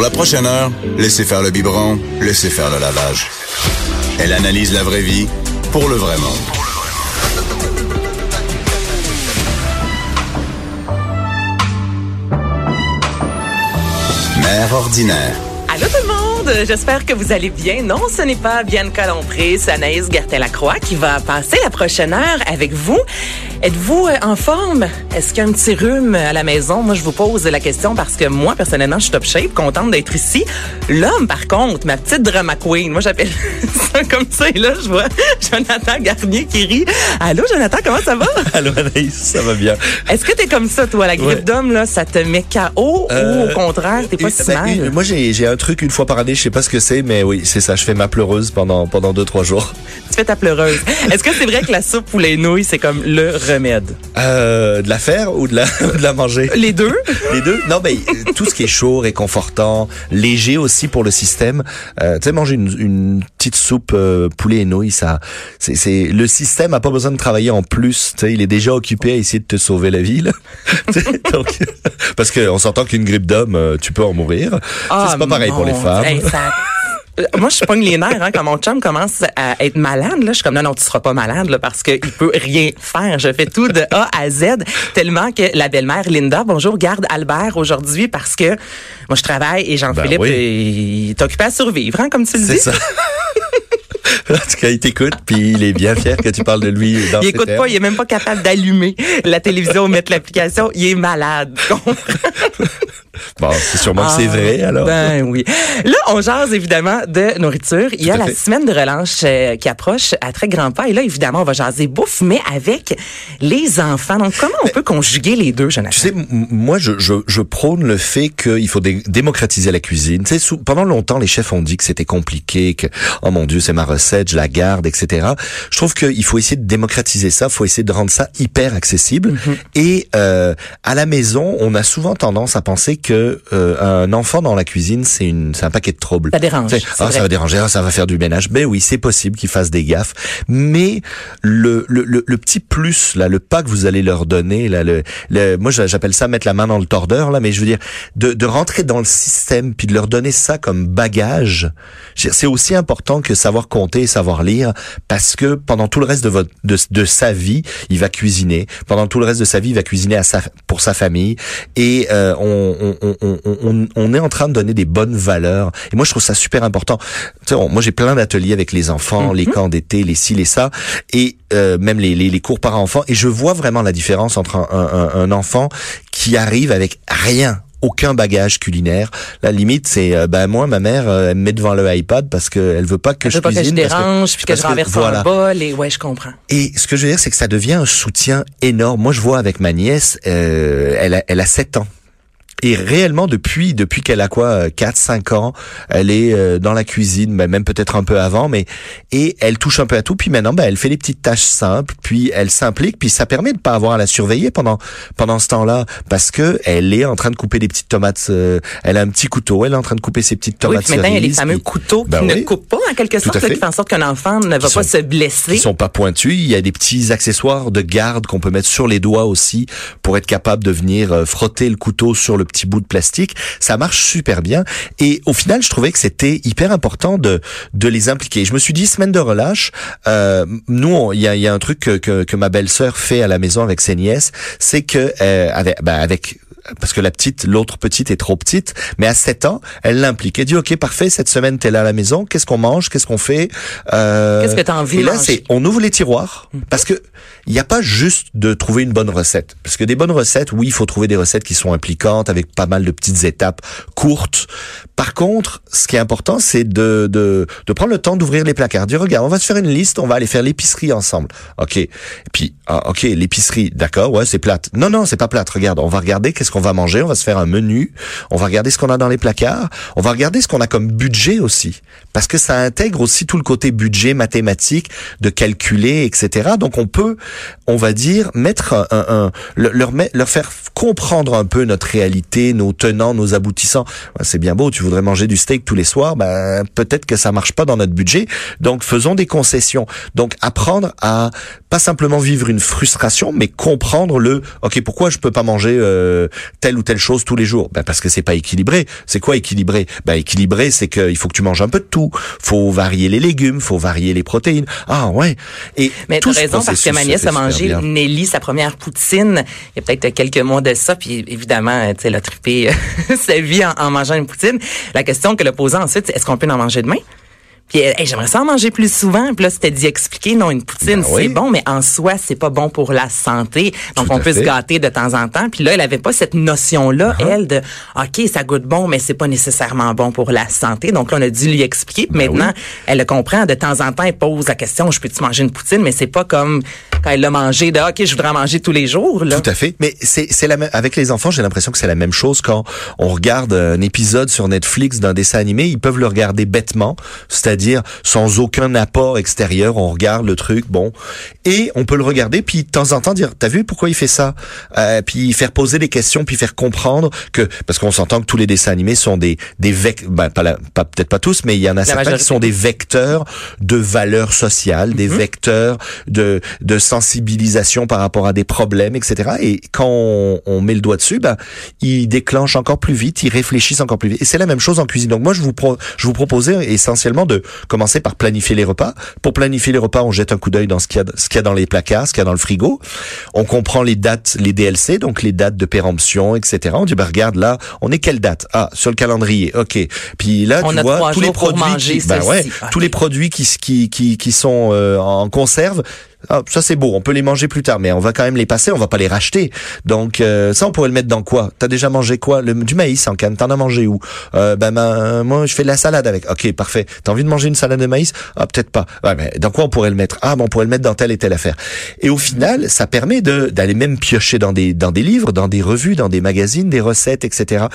Pour la prochaine heure, laissez faire le biberon, laissez faire le lavage. Elle analyse la vraie vie pour le vrai monde. Mère ordinaire. Allô tout le monde, j'espère que vous allez bien. Non, ce n'est pas Bianca Lompré, c'est Anaïs Gertin-Lacroix qui va passer la prochaine heure avec vous. Êtes-vous euh, en forme? Est-ce qu'il y a un petit rhume à la maison? Moi, je vous pose la question parce que moi, personnellement, je suis top shape, contente d'être ici. L'homme, par contre, ma petite drama queen, moi, j'appelle ça comme ça. Et là, je vois Jonathan Garnier qui rit. Allô, Jonathan, comment ça va? Allô, Anaïs, ça va bien. Est-ce que t'es comme ça, toi? La grippe Ouais. d'homme, là, ça te met KO ou Euh, au contraire, t'es pas si ben, mal? une- moi, j'ai j'ai un truc une fois par année, je sais pas ce que c'est, mais oui, c'est ça. Je fais ma pleureuse pendant pendant deux trois jours. Tu fais ta pleureuse. Est-ce que c'est vrai que la soupe ou les nouilles, c'est comme le remède? Euh, de la faire ou de la ou de la manger? Les deux? Les deux? Non, mais euh, tout ce qui est chaud, réconfortant, léger aussi pour le système. Euh, tu sais, manger une, une petite soupe euh, poulet et nouilles, ça, c'est, c'est le système a pas besoin de travailler en plus. Tu sais, il est déjà occupé à essayer de te sauver la vie. Là. Donc, parce qu'on s'entend qu'une grippe d'homme, euh, tu peux en mourir. Ah, c'est pas pareil pour les femmes. Euh, Moi, je pogne les nerfs hein, quand mon chum commence à être malade. Là, je suis comme non, non, tu seras pas malade là, parce qu'il peut rien faire. Je fais tout de A à Z tellement que la belle-mère Linda, bonjour, garde Albert aujourd'hui parce que moi je travaille et Jean-Philippe, Ben oui. euh, il est occupé à survivre, hein, comme tu le C'est dis. ça. En tout cas, il t'écoute, puis il est bien fier que tu parles de lui dans Il écoute termes. pas, il est même pas capable d'allumer la télévision ou mettre l'application. Il est malade. Bon, c'est sûrement que c'est Ah, vrai, alors. Ben oui. Là, on jase évidemment de nourriture. Il y a la fait. semaine de relâche euh, qui approche à très grands pas. Et là, évidemment, on va jaser bouffe, mais avec les enfants. Donc, comment on peut conjuguer les deux, Jonathan? Tu sais, moi, je, je, je prône le fait qu'il faut dé- démocratiser la cuisine. Tu sais, sous- pendant longtemps, les chefs ont dit que c'était compliqué, que oh mon Dieu, c'est ma recette, je la garde, etc. Je trouve qu'il faut essayer de démocratiser ça, il faut essayer de rendre ça hyper accessible. Mhm. Et euh, à la maison, on a souvent tendance à penser que euh, un enfant dans la cuisine, c'est une, c'est un paquet de troubles. Ça dérange, Ah, ça va déranger, ah, ça va faire du ménage. Ben oui, c'est possible qu'ils fassent des gaffes, mais le, le, le, le petit plus là, le pas que vous allez leur donner là, le, le moi j'a- j'appelle ça mettre la main dans le tordeur là, mais je veux dire de, de rentrer dans le système puis de leur donner ça comme bagage. C'est aussi important que savoir compter et savoir lire parce que pendant tout le reste de votre de, de sa vie, il va cuisiner. Pendant tout le reste de sa vie, il va cuisiner à sa, pour sa famille et euh, on, on, on, on, est en train de donner des bonnes valeurs. Et moi, je trouve ça super important. Tu sais, moi, j'ai plein d'ateliers avec les enfants, les camps d'été, les ci, les ça, et euh, même les, les, les cours par enfants. Et je vois vraiment la différence entre un, un, un enfant qui arrive avec rien aucun bagage culinaire. La limite, c'est euh, ben moi, ma mère, euh, elle me met devant le iPad parce qu'elle veut pas que Je je veux pas que je cuisine. dérange, puis que je renverse voilà. un bol. Et ouais, je comprends. Et ce que je veux dire, c'est que ça devient un soutien énorme. Moi, je vois avec ma nièce, euh, elle, a, elle a 7 ans. Et réellement, depuis depuis qu'elle a quoi, 4-5 ans, elle est euh, dans la cuisine, mais même peut-être un peu avant, mais et elle touche un peu à tout. Puis maintenant, ben, elle fait des petites tâches simples, puis elle s'implique, puis ça permet de pas avoir à la surveiller pendant pendant ce temps-là, parce que elle est en train de couper des petites tomates. euh, elle a un petit couteau, elle est en train de couper ses petites Oui, tomates puis maintenant, il y a les cerises, fameux puis- couteaux qui Ben ne oui. coupent pas, en quelque sorte, là, qui font en sorte qu'un enfant ne va Qui pas se blesser. qui sont pas pointus. Il y a des petits accessoires de garde qu'on peut mettre sur les doigts aussi pour être capable de venir euh, frotter le couteau sur le petit bout de plastique. Ça marche super bien. Et au final, je trouvais que c'était hyper important de de les impliquer. Je me suis dit semaine de relâche. Euh, nous, il y a, y a un truc que, que, que ma belle-sœur fait à la maison avec ses nièces, c'est que euh, avec, ben, avec parce que la petite, l'autre petite est trop petite, mais à 7 ans, elle l'implique. Elle dit, OK, parfait, cette semaine, t'es là à la maison, qu'est-ce qu'on mange, qu'est-ce qu'on fait? Euh, Qu'est-ce que t'as envie Et là, c'est, on ouvre les tiroirs, parce que il n'y a pas juste de trouver une bonne recette. Parce que des bonnes recettes, oui, il faut trouver des recettes qui sont impliquantes avec pas mal de petites étapes courtes. Par contre, ce qui est important, c'est de, de, de prendre le temps d'ouvrir les placards. Dire, regarde, on va se faire une liste, on va aller faire l'épicerie ensemble. OK. Et puis, ah, OK, l'épicerie, d'accord, ouais, c'est plate. Non, non, c'est pas plate. Regarde, on va regarder qu'est-ce qu'on va manger, on va se faire un menu, on va regarder ce qu'on a dans les placards, on va regarder ce qu'on a comme budget aussi. Parce que ça intègre aussi tout le côté budget mathématique, de calculer, etc. Donc, on peut, on va dire, mettre un, un, leur, leur faire comprendre un peu notre réalité, nos tenants, nos aboutissants. C'est bien beau, tu voudrais manger du steak tous les soirs, ben peut-être que ça marche pas dans notre budget. Donc faisons des concessions. Donc apprendre à pas simplement vivre une frustration, mais comprendre le OK, pourquoi je peux pas manger euh, telle ou telle chose tous les jours? Ben parce que c'est pas équilibré. C'est quoi équilibré? Ben équilibré, c'est qu'il faut que tu manges un peu de tout. Faut varier les légumes, faut varier les protéines. Ah ouais. Et mais tu raison parce que ma nièce a mangé Nelly sa première poutine il y a peut-être quelques mois de ça. Puis évidemment, tu sais, elle a trippé sa vie en, mangeant une poutine. La question que le posant ensuite, c'est est-ce qu'on peut en manger demain? Puis j'aimerais ça en manger plus souvent. Puis là, c'était dit expliquer, non, une poutine, ben c'est bon, mais en soi, c'est pas bon pour la santé. Donc, on peut se gâter de temps en temps. Puis là, elle avait pas cette notion-là, uh-huh. elle, de OK, ça goûte bon, mais c'est pas nécessairement bon pour la santé. Donc là, on a dû lui expliquer. Puis ben maintenant, elle le comprend. De temps en temps, elle pose la question, je peux-tu manger une poutine? Mais c'est pas comme quand elle l'a mangé de OK, je voudrais en manger tous les jours. Là. Tout à fait. Mais c'est, c'est la même, avec les enfants, j'ai l'impression que c'est la même chose quand on regarde un épisode sur Netflix d'un dessin animé. Ils peuvent le regarder bêtement, c'est-à-dire sans aucun apport extérieur. On regarde le truc, bon, et on peut le regarder puis de temps en temps dire, t'as vu pourquoi il fait ça? Euh, Puis faire poser des questions, puis faire comprendre que parce qu'on s'entend que tous les dessins animés sont des des vecteurs, ben, pas, pas peut-être pas tous, mais il y en a certains qui sont des vecteurs de valeurs sociales, des mhm. vecteurs de de sensibilisation par rapport à des problèmes, etc. Et quand on, on met le doigt dessus, ben ils déclenchent encore plus vite, ils réfléchissent encore plus vite. Et c'est la même chose en cuisine. Donc moi je vous pro, je vous proposais essentiellement de commencer par planifier les repas. Pour planifier les repas, on jette un coup d'œil dans ce qu'il y a, ce qu'il y a dans les placards, ce qu'il y a dans le frigo. On comprend les dates, les DLC, donc les dates de péremption, etc. On dit, bah, regarde, là, on est quelle date? Ah, sur le calendrier. OK. Puis là, tu vois, tous les produits, ben ouais, tous les produits qui, qui, qui, qui sont euh, en conserve, ah, ça c'est beau, on peut les manger plus tard, mais on va quand même les passer, on va pas les racheter. Donc euh, ça, on pourrait le mettre dans quoi? T'as déjà mangé quoi? Le, Du maïs en canne. T'en as mangé où? Euh, Ben moi, je fais de la salade avec. Ok, parfait. T'as envie de manger une salade de maïs? Ah, peut-être pas. Ouais, mais dans quoi on pourrait le mettre? Ah, bon, on pourrait le mettre dans telle et telle affaire. Et au final, ça permet de d'aller même piocher dans des dans des livres, dans des revues, dans des magazines, des recettes, etc.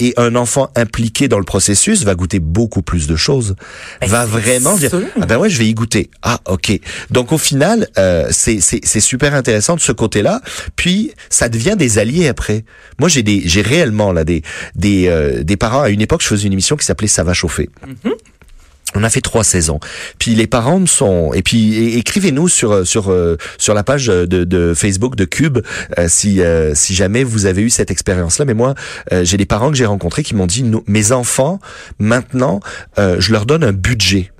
Et un enfant impliqué dans le processus va goûter beaucoup plus de choses. Ben, va vraiment dire ah ben ouais, je vais y goûter. Ah, ok. Donc au final euh, c'est super intéressant de ce côté-là. Puis ça devient des alliés après. Moi, j'ai des j'ai réellement là des des euh, des parents. À une époque, je faisais une émission qui s'appelait Ça va chauffer. Mm-hmm. On a fait trois saisons. Puis les parents me sont et puis écrivez-nous sur sur euh, sur la page de, de Facebook de Cube si si jamais vous avez eu cette expérience là. Mais moi j'ai des parents que j'ai rencontrés qui m'ont dit mes enfants maintenant je leur donne un budget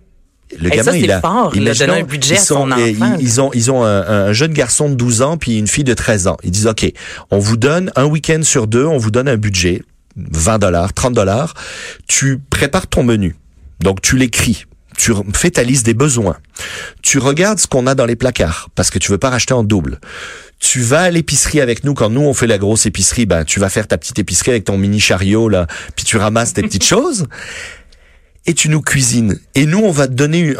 le gamin, ça, il a, fort, il un budget ils, sont, à son enfant, ils, ont, ils ont un, jeune garçon de 12 ans puis une fille de 13 ans. Ils disent, OK, on vous donne un week-end sur deux, on vous donne un budget, 20 dollars, 30 dollars. Tu prépares ton menu. Donc, tu l'écris. Tu fais ta liste des besoins. Tu regardes ce qu'on a dans les placards parce que tu veux pas racheter en double. Tu vas à l'épicerie avec nous quand nous on fait la grosse épicerie, ben tu vas faire ta petite épicerie avec ton mini chariot là, puis tu ramasses tes petites choses et tu nous cuisines. Et nous, on va te donner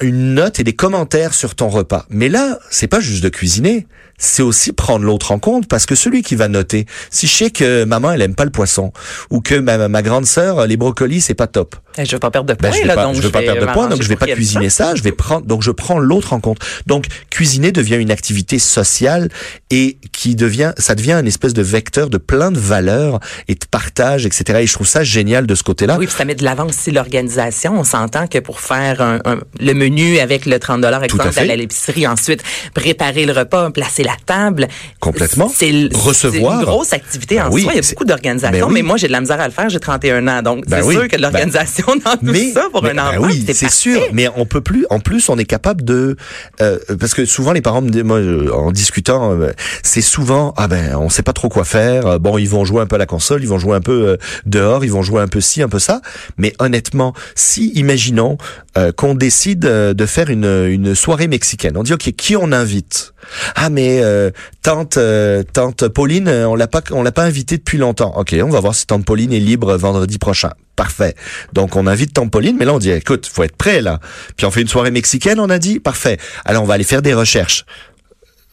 une note et des commentaires sur ton repas. Mais là, c'est pas juste de cuisiner, c'est aussi prendre l'autre en compte parce que celui qui va noter, si je sais que maman elle aime pas le poisson ou que ma, ma grande sœur les brocolis c'est pas top. Et je veux pas perdre de poids. Ben, je veux pas, je veux pas perdre de poids, donc je vais pas cuisiner ça. Je vais prendre, donc je prends l'autre en compte. Donc cuisiner devient une activité sociale et qui devient, ça devient une espèce de vecteur de plein de valeurs et de partage, etc. Et je trouve ça génial de ce côté-là. Oui, puis ça met de l'avant aussi l'organisation. On s'entend que pour faire un, le menu avec le 30 dollars, exemple, à l'épicerie, ensuite préparer le repas, placer la table. Complètement. C'est recevoir. une grosse activité en ben soi. Il y a beaucoup d'organisation, ben mais moi j'ai de la misère à le faire. J'ai 31 ans, donc c'est sûr que l'organisation d'émotion dans tout mais, ça pour mais- un ben oui, c'est sûr. Mais on peut plus. En plus, on est capable de euh, parce que souvent les parents me disent, moi, euh, en discutant, euh, c'est souvent ah ben on sait pas trop quoi faire. Euh, Bon, ils vont jouer un peu à la console, ils vont jouer un peu euh, dehors, ils vont jouer un peu ci, un peu ça. Mais honnêtement, si imaginons euh, qu'on décide de faire une une soirée mexicaine, on dit ok qui on invite? Ah mais euh, tante euh, tante Pauline, on l'a pas on l'a pas invitée depuis longtemps. Ok, on va voir si tante Pauline est libre vendredi prochain. Parfait. Donc on invite tante Pauline, mais là on dit écoute, faut être prêt là. Puis on fait une soirée mexicaine, on a dit parfait. Alors on va aller faire des recherches.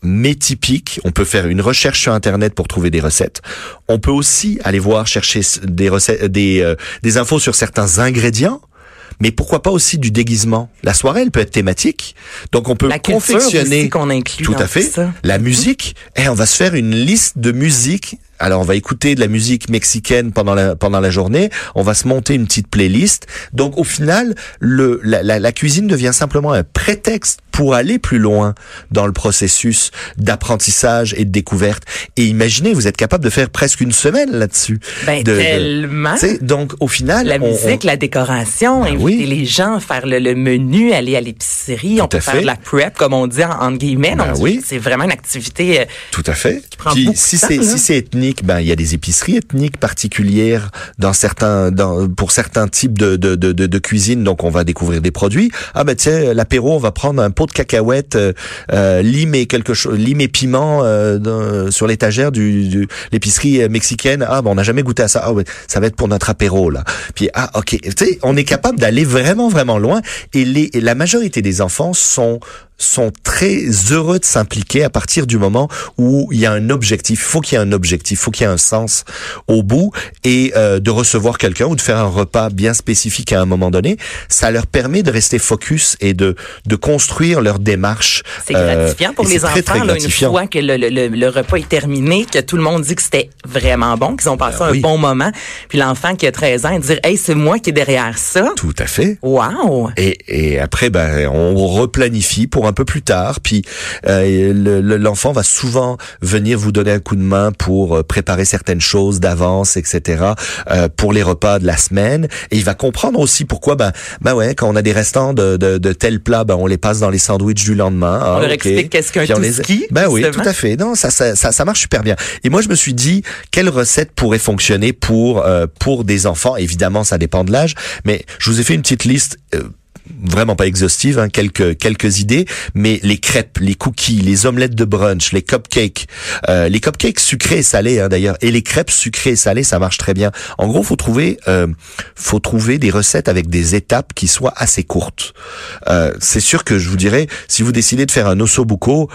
Mais typique, on peut faire une recherche sur internet pour trouver des recettes. On peut aussi aller voir chercher des recettes, des euh, des infos sur certains ingrédients. Mais pourquoi pas aussi du déguisement La soirée, elle peut être thématique. Donc on peut La confectionner aussi qu'on inclut tout à fait. ça. La musique, et on va se faire une liste de musique. Alors on va écouter de la musique mexicaine pendant la pendant la journée. On va se monter une petite playlist. Donc au final, le la, la, la cuisine devient simplement un prétexte pour aller plus loin dans le processus d'apprentissage et de découverte. Et imaginez, vous êtes capable de faire presque une semaine là-dessus. Ben, De- de- tellement. sais, donc au final, La on- musique, on- la décoration, Ben inviter oui. les gens, faire le, le menu, aller à l'épicerie, on peut faire de la prep, comme on dit en, entre guillemets. Ben Donc, oui. C'est vraiment une activité. euh, Tout à fait. prend Puis, beaucoup de si c'est si c'est ethnique, ben il y a des épiceries ethniques particulières dans certains dans pour certains types de de, de, de, de cuisine. Donc on va découvrir des produits. Ah ben tiens l'apéro, on va prendre un pot de cacahuètes, euh, euh, lime et quelque chose, lime et piment euh, sur l'étagère du, du l'épicerie euh, mexicaine. Ah ben on n'a jamais goûté à ça. Ah ouais, ça va être pour notre apéro là. Puis ah ok, tu sais on est capable d'aller vraiment vraiment loin et les et la majorité des enfants sont sont très heureux de s'impliquer à partir du moment où il y a un objectif. Il faut qu'il y ait un objectif, il faut qu'il y ait un sens au bout et euh, de recevoir quelqu'un ou de faire un repas bien spécifique à un moment donné, ça leur permet de rester focus et de de construire leur démarche. C'est Euh, gratifiant pour et les enfants, très, là, une fois que le, le- le- le repas est terminé, que tout le monde dit que c'était vraiment bon, qu'ils ont passé Ben un oui. bon moment, puis l'enfant qui a 13 ans, dire Hey, c'est moi qui est derrière ça. Tout à fait. Wow! Et, et après, ben, on replanifie pour un peu plus tard. Puis euh, le- le- l'enfant va souvent venir vous donner un coup de main pour euh, préparer certaines choses d'avance, etc. euh, pour les repas de la semaine. Et il va comprendre aussi pourquoi, ben, ben ouais, quand on a des restants de, de, de tels plats, ben on les passe dans les sandwichs du lendemain. Ah, On leur ok. explique qu'est-ce qu'un les- touski, Ben oui, tout à fait. Non, ça, ça, ça, ça marche super bien. Et moi, je me suis dit, quelle recette pourrait fonctionner pour euh, pour des enfants? Évidemment, ça dépend de l'âge, mais je vous ai fait une petite liste. euh, vraiment pas exhaustive, hein, quelques quelques idées, mais les crêpes, les cookies, les omelettes de brunch, les cupcakes, euh, les cupcakes sucrés et salés hein, d'ailleurs, et les crêpes sucrées et salées, ça marche très bien. En gros, faut trouver euh, faut trouver des recettes avec des étapes qui soient assez courtes. Euh, c'est sûr que je vous dirais, si vous décidez de faire un osso buco,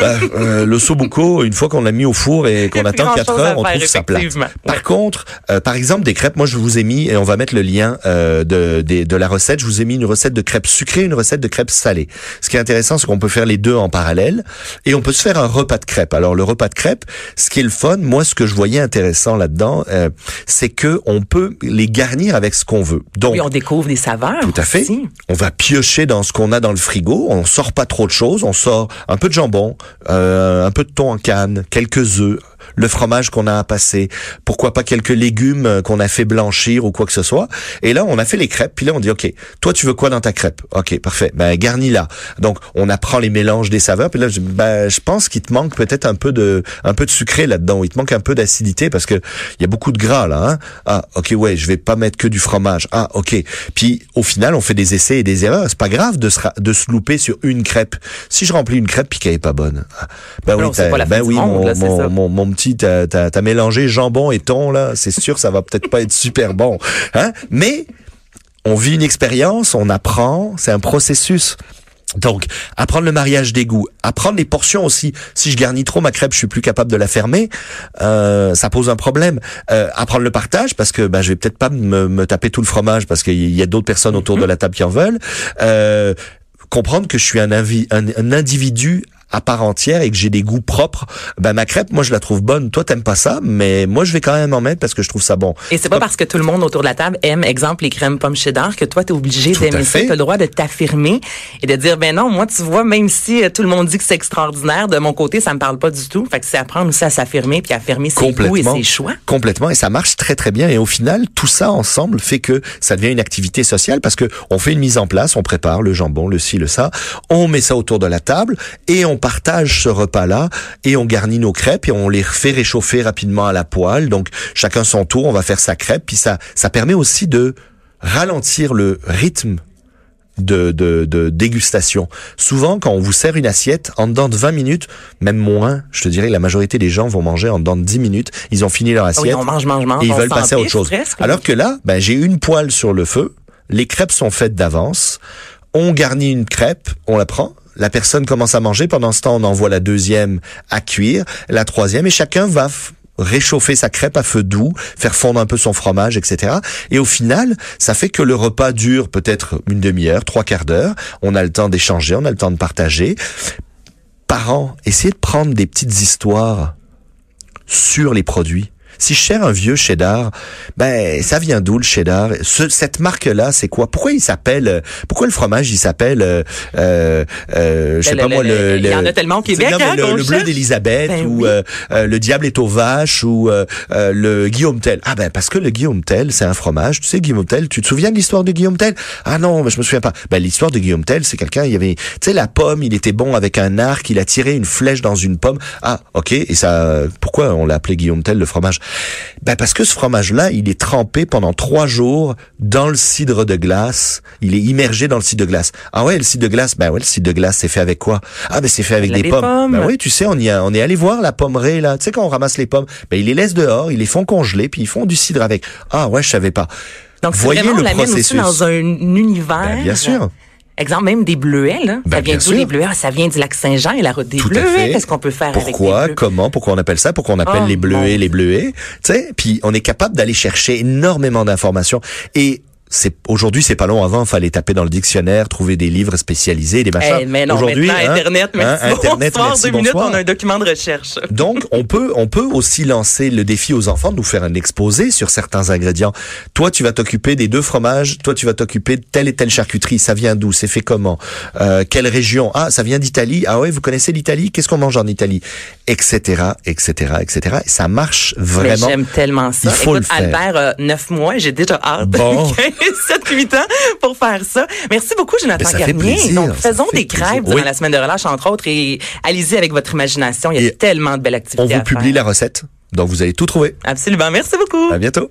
bah, euh, le sobuco, une fois qu'on l'a mis au four et qu'on attend plus 4 grand-chose à heures, on trouve ça plate. effectivement. Par contre, euh, par exemple, des crêpes, moi je vous ai mis, et on va mettre le lien euh, de, de, de la recette, je vous ai mis une recette de crêpes sucrées, une recette de crêpes salées. Ce qui est intéressant, c'est qu'on peut faire les deux en parallèle et on peut se faire un repas de crêpes. Alors le repas de crêpes, ce qui est le fun, moi ce que je voyais intéressant là-dedans, euh, c'est que on peut les garnir avec ce qu'on veut. Donc, Oui, on découvre des saveurs. tout à fait. aussi. On va piocher dans ce qu'on a dans le frigo. On sort pas trop de choses. On sort un peu de jambon, euh, un peu de thon en canne, quelques œufs, le fromage qu'on a à passer. Pourquoi pas quelques légumes euh, qu'on a fait blanchir ou quoi que ce soit. Et là, on a fait les crêpes. Puis là, on dit, OK, toi, tu veux quoi dans ta crêpe? OK, parfait. Ben, garnis là. Donc, on apprend les mélanges des saveurs. Puis là, je, ben, je pense qu'il te manque peut-être un peu de, un peu de sucré là-dedans. Il te manque un peu d'acidité parce que il y a beaucoup de gras là. Hein? Ah, OK, ouais, je vais pas mettre que du fromage. Ah, OK. Puis, au final, on fait des essais et des erreurs. C'est pas grave de se, de se louper sur une crêpe. Si je remplis une crêpe puis qu'elle est pas bonne. ah, Ben oui, la fin ben oui, monde, mon, là, c'est mon, ça. mon, mon petit, t'as, t'as, t'as mélangé jambon et thon là. C'est sûr, ça va peut-être pas être super bon. Hein? Mais on vit une expérience, on apprend, c'est un processus. Donc, apprendre le mariage des goûts, apprendre les portions aussi. Si je garnis trop ma crêpe, je suis plus capable de la fermer, euh, ça pose un problème. Euh, apprendre le partage parce que ben, je vais peut-être pas me, taper tout le fromage parce qu'il y a d'autres personnes autour de la table qui en veulent. Euh, comprendre que je suis un individu à part entière et que j'ai des goûts propres, ben ma crêpe, moi je la trouve bonne. Toi t'aimes pas ça, mais moi je vais quand même en mettre parce que je trouve ça bon. Et c'est pas parce que tout le monde autour de la table aime, exemple, les crèmes pommes cheddar que toi, t'es obligé d'aimer ça. T'as le droit de t'affirmer et de dire, ben non, moi, tu vois, même si euh, tout le monde dit que c'est extraordinaire, de mon côté, ça me parle pas du tout. Fait que c'est apprendre aussi à s'affirmer puis à affirmer ses goûts et ses choix. Complètement. Et ça marche très, très bien. Et au final, tout ça ensemble fait que ça devient une activité sociale parce que on fait une mise en place, on prépare le jambon, le ci, le ça, on met ça autour de la table et on partage ce repas-là et on garnit nos crêpes et on les fait réchauffer rapidement à la poêle. Donc, chacun son tour, on va faire sa crêpe. Puis ça, ça permet aussi de ralentir le rythme de, de, de dégustation. Souvent, quand on vous sert une assiette, en dedans de 20 minutes, même moins, je te dirais, la majorité des gens vont manger en dedans de 10 minutes. Ils ont fini leur Ah assiette Oui, on mange, mange, mange. et ils veulent passer à autre chose. presque. Alors que là, ben, j'ai une poêle sur le feu, les crêpes sont faites d'avance, on garnit une crêpe, on la prend, la personne commence à manger, pendant ce temps, on envoie la deuxième à cuire, la troisième, et chacun va réchauffer sa crêpe à feu doux, faire fondre un peu son fromage, etc. Et au final, ça fait que le repas dure peut-être une demi-heure, trois quarts d'heure. On a le temps d'échanger, on a le temps de partager. Parents, essayez de prendre des petites histoires sur les produits. Si je sers un vieux cheddar, ben ça vient d'où le cheddar? Ce- Cette marque-là, c'est quoi? Pourquoi il s'appelle euh, Pourquoi le fromage il s'appelle euh, euh, euh, Je sais Le- pas le- moi le- le, il y en a tellement au Québec, Non, hein, le, le bleu cherche. d'Élisabeth Ben ou oui. euh, euh, le diable est aux vaches ou le Guillaume Tell. Ah ben parce que le Guillaume Tell, c'est un fromage. Tu sais Guillaume Tell, tu te souviens de l'histoire de Guillaume Tell? Ah non, mais je me souviens pas. Ben l'histoire de Guillaume Tell, c'est quelqu'un, il y avait tu sais la pomme, il était bon avec un arc, il a tiré une flèche dans une pomme. Ah, OK, et ça pourquoi on l'a appelé Guillaume Tell le fromage? Ben parce que ce fromage là, il est trempé pendant trois jours dans le cidre de glace. Il est immergé dans le cidre de glace. Ah ouais, le cidre de glace, ben ouais, le cidre de glace, c'est fait avec quoi? Ah ben c'est fait avec des des pommes. pommes. Ben oui, tu sais, on y a, on est allé voir la pommerie là. Tu sais quand on ramasse les pommes, ben ils les laissent dehors, ils les font congeler, puis ils font du cidre avec. Ah ouais, je savais pas. Donc, Voyez vraiment, on le aussi processus. dans un univers. Ben, bien sûr. Exemple, même des bleuets, là. Ben, ça vient d'où les bleuets? Ça vient du lac Saint-Jean et la route des Tout bleuets. Qu'est-ce qu'on peut faire avec Pourquoi, des bleuets? comment, pourquoi on appelle ça, pourquoi on appelle Oh, les bleuets, les bleuets, tu sais, puis on est capable d'aller chercher énormément d'informations et c'est aujourd'hui c'est pas long avant fallait taper dans le dictionnaire trouver des livres spécialisés des machins Eh, mais non, aujourd'hui hein, Internet, merci. hein, Internet, bonsoir, merci, deux minutes, on a un document de recherche. Donc, on peut, on peut aussi lancer le défi aux enfants de nous faire un exposé sur certains ingrédients. Toi, tu vas t'occuper des deux fromages. Toi, tu vas t'occuper de telle et telle charcuterie. Ça vient d'où C'est fait comment euh, Quelle région? Ah, ça vient d'Italie. Ah ouais, vous connaissez l'Italie? Qu'est-ce qu'on mange en Italie? Etc. Etc. Etc. Et ça marche vraiment. J'aime tellement ça. Il faut Écoute, le faire. Albert a 9 mois, j'ai déjà hâte. Bon. 7, 8 ans pour faire ça. Merci beaucoup, Jonathan ça fait Garnier. plaisir, Donc, ça faisons fait des crêpes durant la semaine de relâche, entre autres, et allez-y avec votre imagination. Il y a Et tellement de belles activités On vous à publie faire. la recette. Donc, vous allez tout trouver. Absolument. Merci beaucoup. À bientôt.